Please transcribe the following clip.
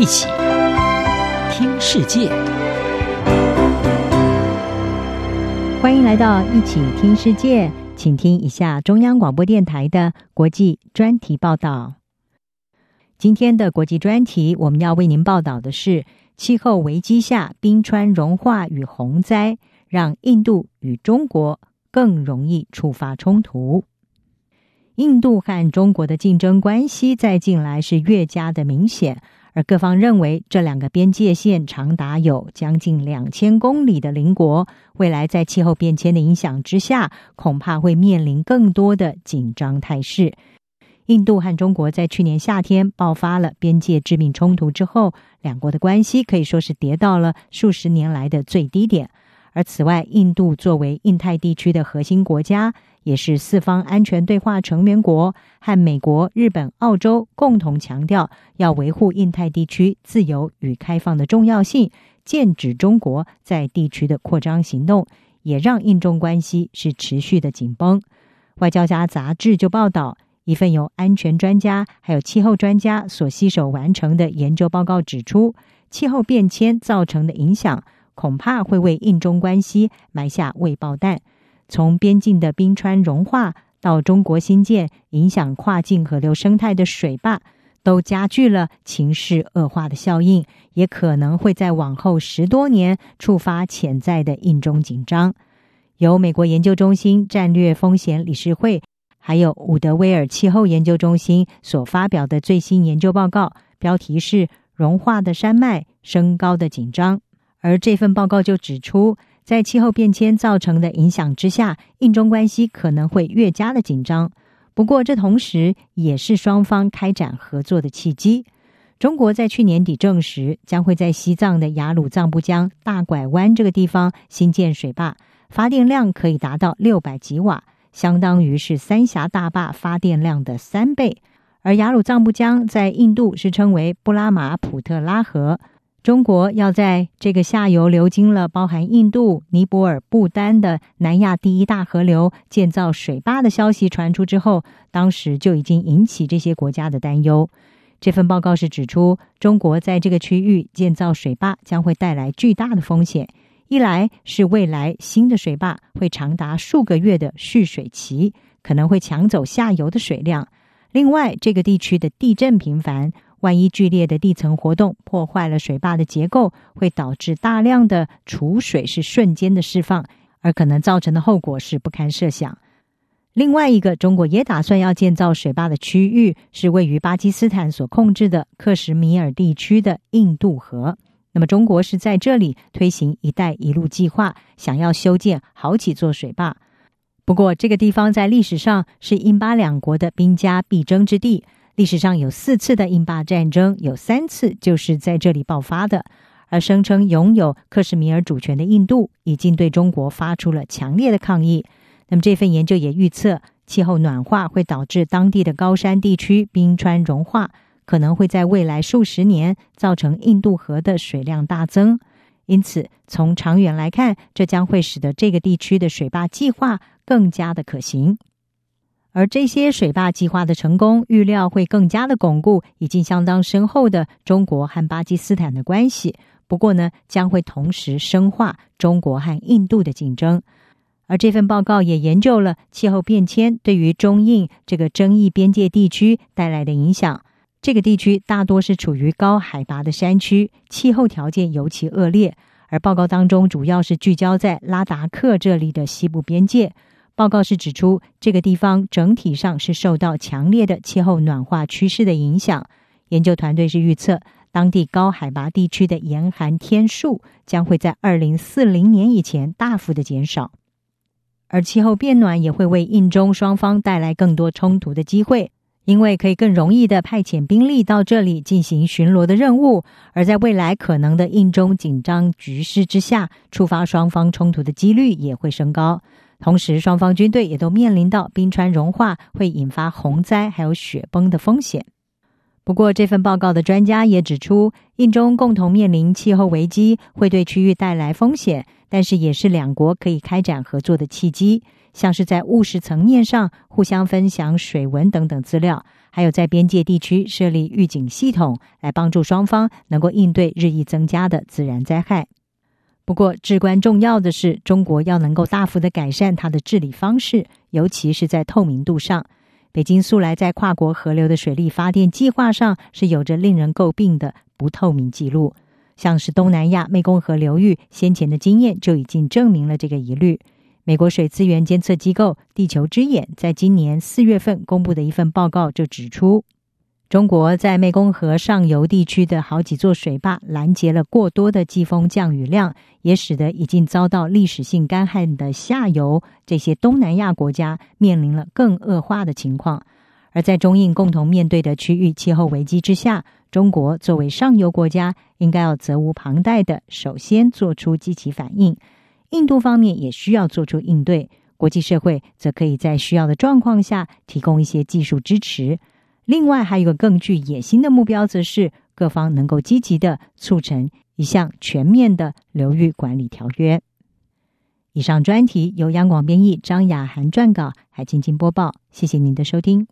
一起听世界，欢迎来到一起听世界，请听一下中央广播电台的国际专题报道。今天的国际专题，我们要为您报道的是气候危机下冰川融化与洪灾，让印度与中国更容易触发冲突。印度和中国的竞争关系在近来是越加的明显，而各方认为这两个边界线长达有将近两千公里的邻国，未来在气候变迁的影响之下，恐怕会面临更多的紧张态势。印度和中国在去年夏天爆发了边界致命冲突之后，两国的关系可以说是跌到了数十年来的最低点。而此外，印度作为印太地区的核心国家，也是四方安全对话成员国，和美国、日本、澳洲共同强调要维护印太地区自由与开放的重要性，剑指中国在地区的扩张行动，也让印中关系是持续的紧绷。外交家杂志就报道，一份由安全专家还有气候专家所携手完成的研究报告指出，气候变迁造成的影响。恐怕会为印中关系埋下未爆弹。从边境的冰川融化到中国新建影响跨境河流生态的水坝，都加剧了情势恶化的效应，也可能会在往后十多年触发潜在的印中紧张。由美国研究中心战略风险理事会，还有伍德威尔气候研究中心所发表的最新研究报告，标题是《融化的山脉，升高的紧张》。而这份报告就指出，在气候变迁造成的影响之下，印中关系可能会越加的紧张。不过，这同时也是双方开展合作的契机。中国在去年底证实，将会在西藏的雅鲁藏布江大拐弯这个地方新建水坝，发电量可以达到六百吉瓦，相当于是三峡大坝发电量的三倍。而雅鲁藏布江在印度是称为布拉马普特拉河。中国要在这个下游流经了包含印度、尼泊尔、不丹的南亚第一大河流建造水坝的消息传出之后，当时就已经引起这些国家的担忧。这份报告是指出，中国在这个区域建造水坝将会带来巨大的风险。一来是未来新的水坝会长达数个月的蓄水期，可能会抢走下游的水量；另外，这个地区的地震频繁。万一剧烈的地层活动破坏了水坝的结构，会导致大量的储水是瞬间的释放，而可能造成的后果是不堪设想。另外一个，中国也打算要建造水坝的区域是位于巴基斯坦所控制的克什米尔地区的印度河。那么，中国是在这里推行“一带一路”计划，想要修建好几座水坝。不过，这个地方在历史上是印巴两国的兵家必争之地。历史上有四次的印巴战争，有三次就是在这里爆发的。而声称拥有克什米尔主权的印度，已经对中国发出了强烈的抗议。那么这份研究也预测，气候暖化会导致当地的高山地区冰川融化，可能会在未来数十年造成印度河的水量大增。因此，从长远来看，这将会使得这个地区的水坝计划更加的可行。而这些水坝计划的成功，预料会更加的巩固已经相当深厚的中国和巴基斯坦的关系。不过呢，将会同时深化中国和印度的竞争。而这份报告也研究了气候变迁对于中印这个争议边界地区带来的影响。这个地区大多是处于高海拔的山区，气候条件尤其恶劣。而报告当中主要是聚焦在拉达克这里的西部边界。报告是指出，这个地方整体上是受到强烈的气候暖化趋势的影响。研究团队是预测，当地高海拔地区的严寒天数将会在二零四零年以前大幅的减少。而气候变暖也会为印中双方带来更多冲突的机会，因为可以更容易的派遣兵力到这里进行巡逻的任务。而在未来可能的印中紧张局势之下，触发双方冲突的几率也会升高。同时，双方军队也都面临到冰川融化会引发洪灾还有雪崩的风险。不过，这份报告的专家也指出，印中共同面临气候危机会对区域带来风险，但是也是两国可以开展合作的契机。像是在务实层面上互相分享水文等等资料，还有在边界地区设立预警系统，来帮助双方能够应对日益增加的自然灾害。不过，至关重要的是，中国要能够大幅的改善它的治理方式，尤其是在透明度上。北京素来在跨国河流的水力发电计划上是有着令人诟病的不透明记录，像是东南亚湄公河流域先前的经验就已经证明了这个疑虑。美国水资源监测机构地球之眼在今年四月份公布的一份报告就指出，中国在湄公河上游地区的好几座水坝拦截了过多的季风降雨量，也使得已经遭到历史性干旱的下游这些东南亚国家面临了更恶化的情况。而在中印共同面对的区域气候危机之下，中国作为上游国家，应该要责无旁贷的首先做出积极反应。印度方面也需要做出应对，国际社会则可以在需要的状况下提供一些技术支持。另外，还有一个更具野心的目标，则是各方能够积极的促成一项全面的流域管理条约。以上专题由央广编译，张雅涵撰稿，海静静播报。谢谢您的收听。